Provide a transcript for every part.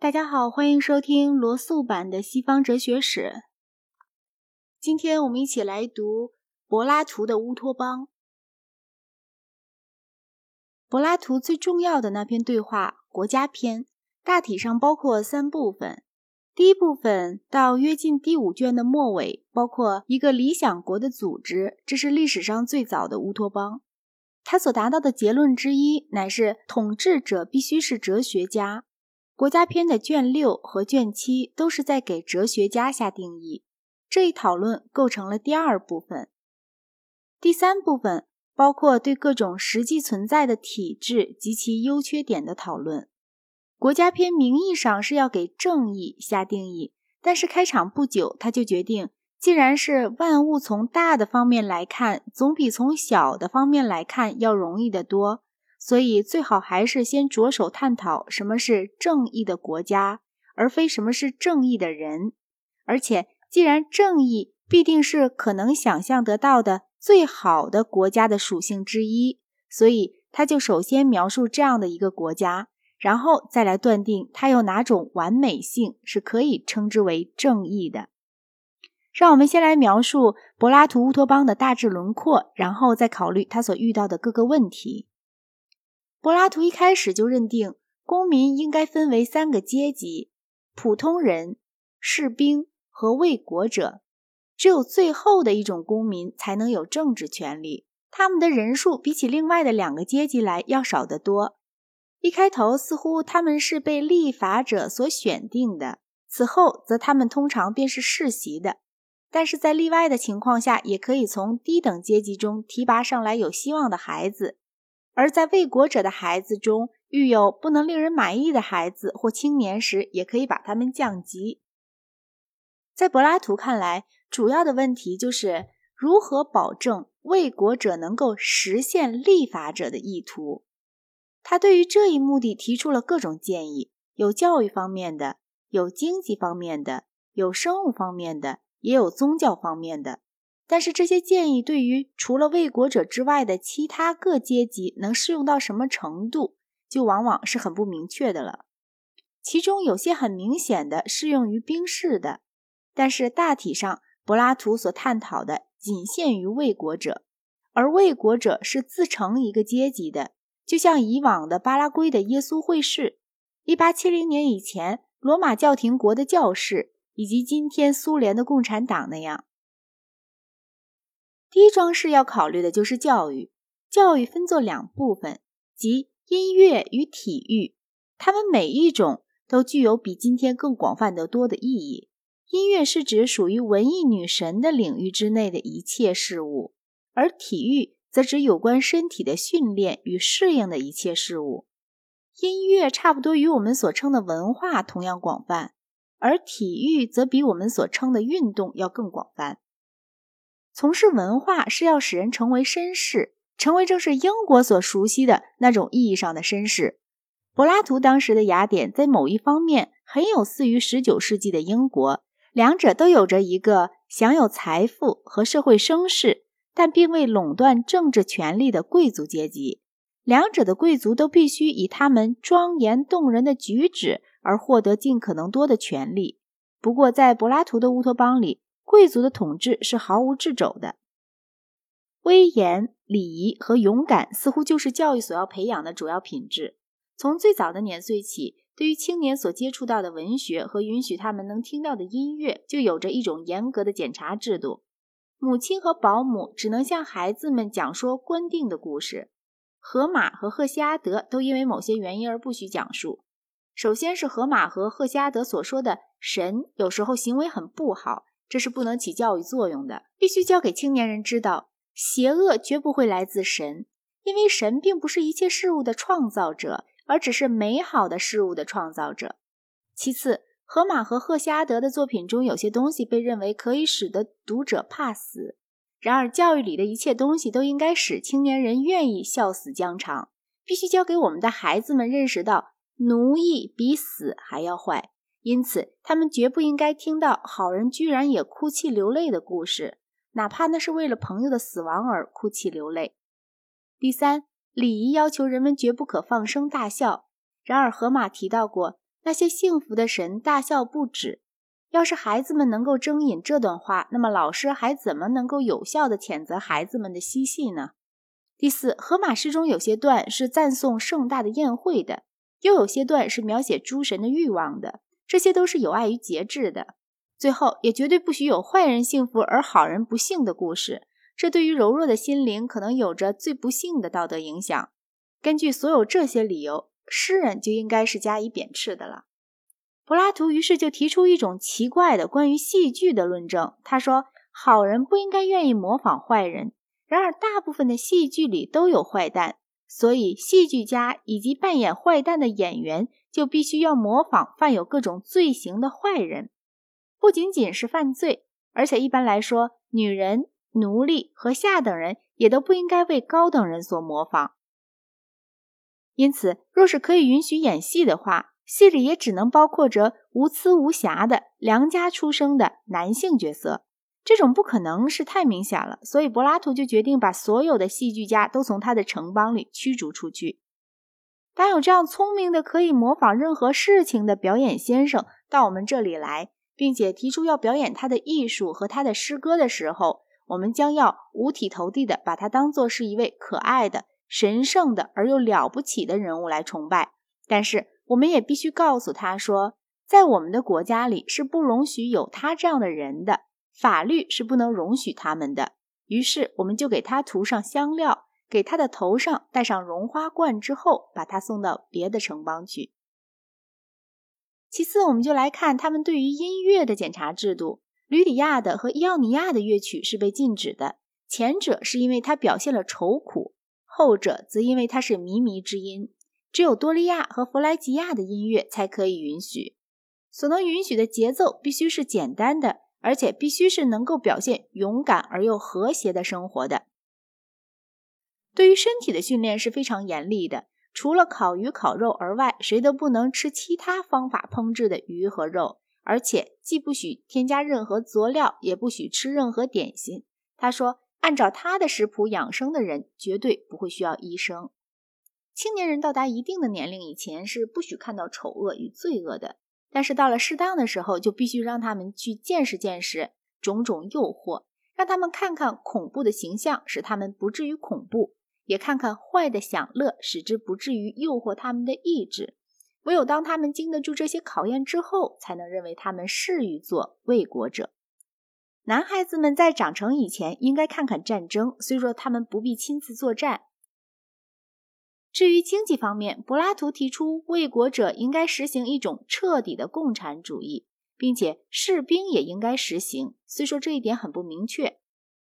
大家好，欢迎收听罗素版的西方哲学史。今天我们一起来读柏拉图的《乌托邦》。柏拉图最重要的那篇对话《国家篇》，大体上包括三部分。第一部分到约近第五卷的末尾，包括一个理想国的组织，这是历史上最早的乌托邦。他所达到的结论之一，乃是统治者必须是哲学家。国家篇的卷六和卷七都是在给哲学家下定义，这一讨论构成了第二部分。第三部分包括对各种实际存在的体制及其优缺点的讨论。国家篇名义上是要给正义下定义，但是开场不久他就决定，既然是万物从大的方面来看，总比从小的方面来看要容易得多。所以，最好还是先着手探讨什么是正义的国家，而非什么是正义的人。而且，既然正义必定是可能想象得到的最好的国家的属性之一，所以他就首先描述这样的一个国家，然后再来断定它有哪种完美性是可以称之为正义的。让我们先来描述柏拉图乌托邦的大致轮廓，然后再考虑他所遇到的各个问题。柏拉图一开始就认定，公民应该分为三个阶级：普通人、士兵和卫国者。只有最后的一种公民才能有政治权利，他们的人数比起另外的两个阶级来要少得多。一开头似乎他们是被立法者所选定的，此后则他们通常便是世袭的。但是在例外的情况下，也可以从低等阶级中提拔上来有希望的孩子。而在为国者的孩子中，遇有不能令人满意的孩子或青年时，也可以把他们降级。在柏拉图看来，主要的问题就是如何保证为国者能够实现立法者的意图。他对于这一目的提出了各种建议，有教育方面的，有经济方面的，有生物方面的，也有宗教方面的。但是这些建议对于除了卫国者之外的其他各阶级能适用到什么程度，就往往是很不明确的了。其中有些很明显的适用于兵士的，但是大体上柏拉图所探讨的仅限于卫国者，而卫国者是自成一个阶级的，就像以往的巴拉圭的耶稣会士、1870年以前罗马教廷国的教士，以及今天苏联的共产党那样。第一桩事要考虑的就是教育。教育分作两部分，即音乐与体育。它们每一种都具有比今天更广泛得多的意义。音乐是指属于文艺女神的领域之内的一切事物，而体育则指有关身体的训练与适应的一切事物。音乐差不多与我们所称的文化同样广泛，而体育则比我们所称的运动要更广泛。从事文化是要使人成为绅士，成为正是英国所熟悉的那种意义上的绅士。柏拉图当时的雅典在某一方面很有似于19世纪的英国，两者都有着一个享有财富和社会声势，但并未垄断政治权力的贵族阶级。两者的贵族都必须以他们庄严动人的举止而获得尽可能多的权利。不过，在柏拉图的乌托邦里，贵族的统治是毫无掣肘的，威严、礼仪和勇敢似乎就是教育所要培养的主要品质。从最早的年岁起，对于青年所接触到的文学和允许他们能听到的音乐，就有着一种严格的检查制度。母亲和保姆只能向孩子们讲说官定的故事。荷马和赫西阿德都因为某些原因而不许讲述。首先是荷马和赫西阿德所说的神有时候行为很不好。这是不能起教育作用的，必须教给青年人知道，邪恶绝不会来自神，因为神并不是一切事物的创造者，而只是美好的事物的创造者。其次，荷马和赫西阿德的作品中有些东西被认为可以使得读者怕死，然而教育里的一切东西都应该使青年人愿意笑死疆场。必须教给我们的孩子们认识到，奴役比死还要坏。因此，他们绝不应该听到好人居然也哭泣流泪的故事，哪怕那是为了朋友的死亡而哭泣流泪。第三，礼仪要求人们绝不可放声大笑。然而，荷马提到过，那些幸福的神大笑不止。要是孩子们能够争引这段话，那么老师还怎么能够有效地谴责孩子们的嬉戏呢？第四，荷马诗中有些段是赞颂盛大的宴会的，又有些段是描写诸神的欲望的，这些都是有碍于节制的。最后，也绝对不许有坏人幸福而好人不幸的故事。这对于柔弱的心灵可能有着最不幸的道德影响。根据所有这些理由，诗人就应该是加以贬斥的了。柏拉图于是就提出一种奇怪的关于戏剧的论证。他说：“好人不应该愿意模仿坏人，然而大部分的戏剧里都有坏蛋，所以戏剧家以及扮演坏蛋的演员就必须要模仿犯有各种罪行的坏人。不仅仅是犯罪，而且一般来说，女人。”奴隶和下等人也都不应该为高等人所模仿。因此，若是可以允许演戏的话，戏里也只能包括着无疵无瑕的良家出生的男性角色。这种不可能是太明显了，所以柏拉图就决定把所有的戏剧家都从他的城邦里驱逐出去。当有这样聪明的可以模仿任何事情的表演先生到我们这里来，并且提出要表演他的艺术和他的诗歌的时候，我们将要五体投地的把他当做是一位可爱的、神圣的而又了不起的人物来崇拜，但是我们也必须告诉他说，在我们的国家里是不容许有他这样的人的，法律是不能容许他们的。于是，我们就给他涂上香料，给他的头上戴上绒花冠，之后把他送到别的城邦去。其次，我们就来看他们对于音乐的检查制度。吕底亚的和伊奥尼亚的乐曲是被禁止的，前者是因为它表现了愁苦，后者则因为它是靡靡之音。只有多利亚和弗莱吉亚的音乐才可以允许。所能允许的节奏必须是简单的，而且必须是能够表现勇敢而又和谐的生活的。对于身体的训练是非常严厉的，除了烤鱼烤肉而外，谁都不能吃其他方法烹制的鱼和肉。而且既不许添加任何佐料，也不许吃任何点心。他说：“按照他的食谱养生的人，绝对不会需要医生。青年人到达一定的年龄以前是不许看到丑恶与罪恶的，但是到了适当的时候，就必须让他们去见识见识种种诱惑，让他们看看恐怖的形象，使他们不至于恐怖；也看看坏的享乐，使之不至于诱惑他们的意志。”唯有当他们经得住这些考验之后，才能认为他们适于做卫国者。男孩子们在长成以前，应该看看战争，虽说他们不必亲自作战。至于经济方面，柏拉图提出卫国者应该实行一种彻底的共产主义，并且士兵也应该实行，虽说这一点很不明确。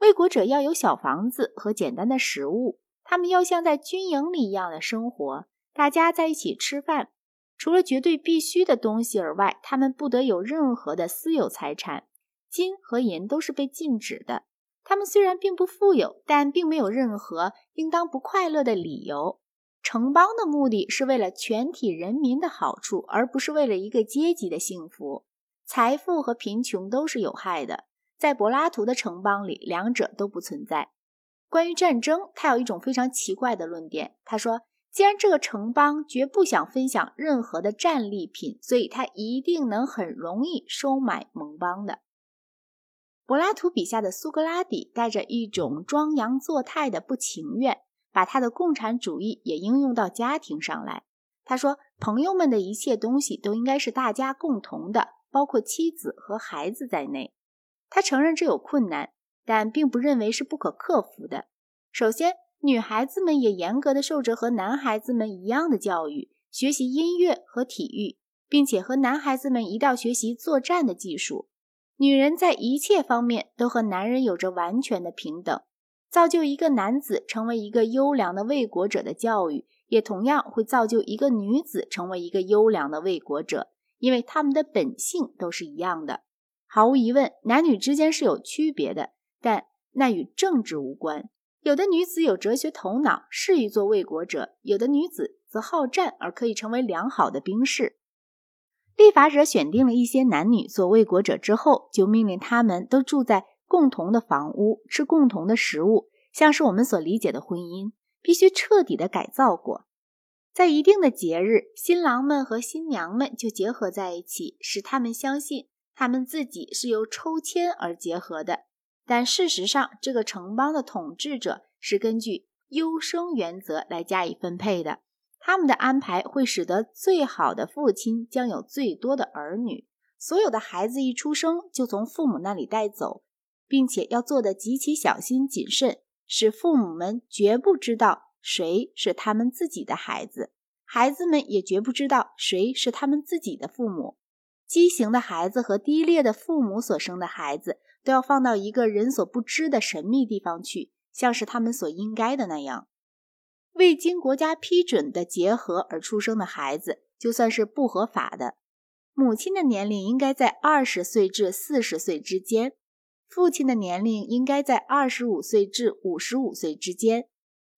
卫国者要有小房子和简单的食物，他们要像在军营里一样的生活，大家在一起吃饭。除了绝对必须的东西而外，他们不得有任何的私有财产，金和银都是被禁止的。他们虽然并不富有，但并没有任何应当不快乐的理由。城邦的目的是为了全体人民的好处，而不是为了一个阶级的幸福。财富和贫穷都是有害的，在柏拉图的城邦里，两者都不存在。关于战争，他有一种非常奇怪的论点，他说。既然这个城邦绝不想分享任何的战利品，所以他一定能很容易收买盟邦的。柏拉图笔下的苏格拉底带着一种装洋作态的不情愿，把他的共产主义也应用到家庭上来。他说：“朋友们的一切东西都应该是大家共同的，包括妻子和孩子在内。”他承认这有困难，但并不认为是不可克服的。首先。女孩子们也严格的受着和男孩子们一样的教育，学习音乐和体育，并且和男孩子们一道学习作战的技术。女人在一切方面都和男人有着完全的平等。造就一个男子成为一个优良的卫国者的教育，也同样会造就一个女子成为一个优良的卫国者，因为他们的本性都是一样的。毫无疑问，男女之间是有区别的，但那与政治无关。有的女子有哲学头脑，适于做卫国者；有的女子则好战，而可以成为良好的兵士。立法者选定了一些男女做卫国者之后，就命令他们都住在共同的房屋，吃共同的食物，像是我们所理解的婚姻，必须彻底的改造过。在一定的节日，新郎们和新娘们就结合在一起，使他们相信他们自己是由抽签而结合的。但事实上，这个城邦的统治者是根据优生原则来加以分配的。他们的安排会使得最好的父亲将有最多的儿女。所有的孩子一出生就从父母那里带走，并且要做得极其小心谨慎，使父母们绝不知道。谁是他们自己的孩子，孩子们也绝不知道谁是他们自己的父母。畸形的孩子和低劣的父母所生的孩子，都要放到一个人所不知的神秘地方去，像是他们所应该的那样。未经国家批准的结合而出生的孩子，就算是不合法的。母亲的年龄应该在二十岁至四十岁之间，父亲的年龄应该在二十五岁至五十五岁之间。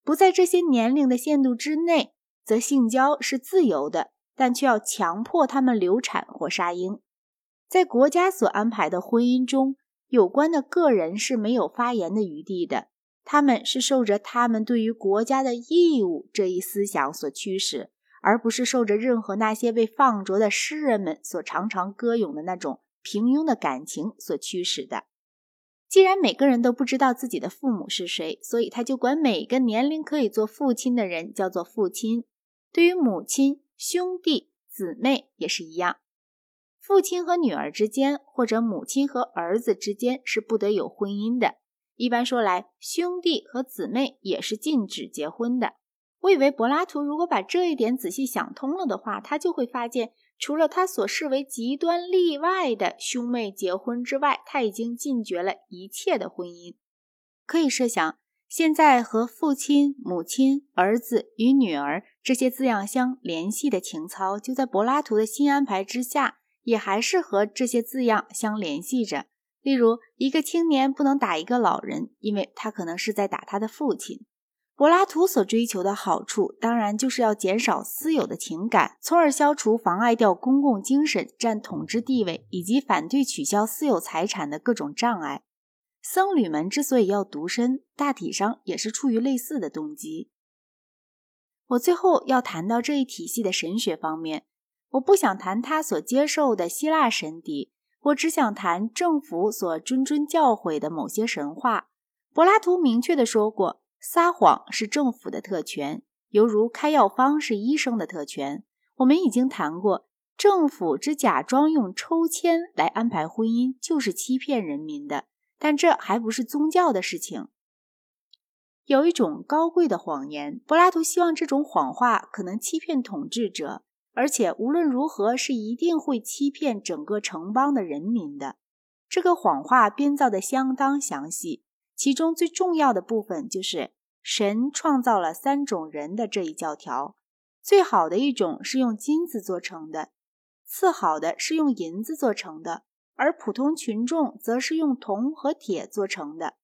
不在这些年龄的限度之内，则性交是自由的，但却要强迫他们流产或杀婴。在国家所安排的婚姻中，有关的个人是没有发言的余地的。他们是受着他们对于国家的义务这一思想所驱使，而不是受着任何那些被放逐的诗人们所常常歌咏的那种平庸的感情所驱使的。既然每个人都不知道自己的父母是谁，所以他就管每个年龄可以做父亲的人叫做父亲。对于母亲、兄弟、姊妹也是一样。父亲和女儿之间，或者母亲和儿子之间是不得有婚姻的。一般说来，兄弟和姊妹也是禁止结婚的。我以为柏拉图如果把这一点仔细想通了的话，他就会发现。除了他所视为极端例外的兄妹结婚之外，他已经禁绝了一切的婚姻。可以设想，现在和父亲、母亲、儿子与女儿这些字样相联系的情操，就在柏拉图的新安排之下，也还是和这些字样相联系着。例如，一个青年不能打一个老人，因为他可能是在打他的父亲。柏拉图所追求的好处，当然就是要减少私有的情感，从而消除妨碍掉公共精神占统治地位以及反对取消私有财产的各种障碍。僧侣们之所以要独身，大体上也是出于类似的动机。我最后要谈到这一体系的神学方面，我不想谈他所接受的希腊神邸，我只想谈政府所谆谆教诲的某些神话。柏拉图明确的说过。撒谎是政府的特权，犹如开药方是医生的特权。我们已经谈过，政府只假装用抽签来安排婚姻，就是欺骗人民的。但这还不是宗教的事情。有一种高贵的谎言，柏拉图希望这种谎话可能欺骗统治者，而且无论如何是一定会欺骗整个城邦的人民的。这个谎话编造的相当详细。其中最重要的部分就是神创造了三种人的这一教条。最好的一种是用金子做成的，次好的是用银子做成的，而普通群众则是用铜和铁做成的。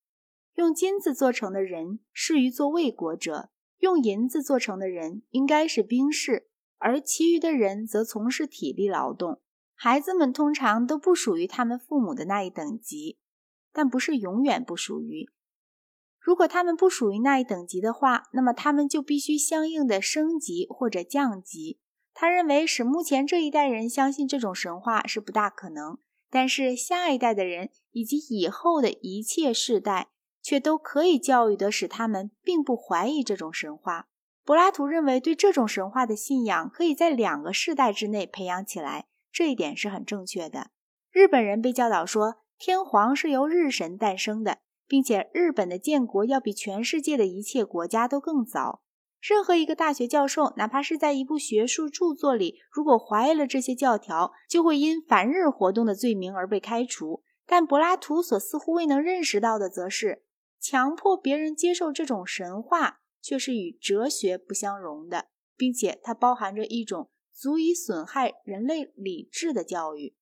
用金子做成的人适于做卫国者，用银子做成的人应该是兵士，而其余的人则从事体力劳动。孩子们通常都不属于他们父母的那一等级。但不是永远不属于。如果他们不属于那一等级的话，那么他们就必须相应的升级或者降级。他认为使目前这一代人相信这种神话是不大可能，但是下一代的人以及以后的一切世代却都可以教育得使他们并不怀疑这种神话。柏拉图认为，对这种神话的信仰可以在两个世代之内培养起来，这一点是很正确的。日本人被教导说。天皇是由日神诞生的，并且日本的建国要比全世界的一切国家都更早。任何一个大学教授，哪怕是在一部学术著作里，如果怀疑了这些教条，就会因反日活动的罪名而被开除。但柏拉图所似乎未能认识到的，则是强迫别人接受这种神话，却是与哲学不相容的，并且它包含着一种足以损害人类理智的教育。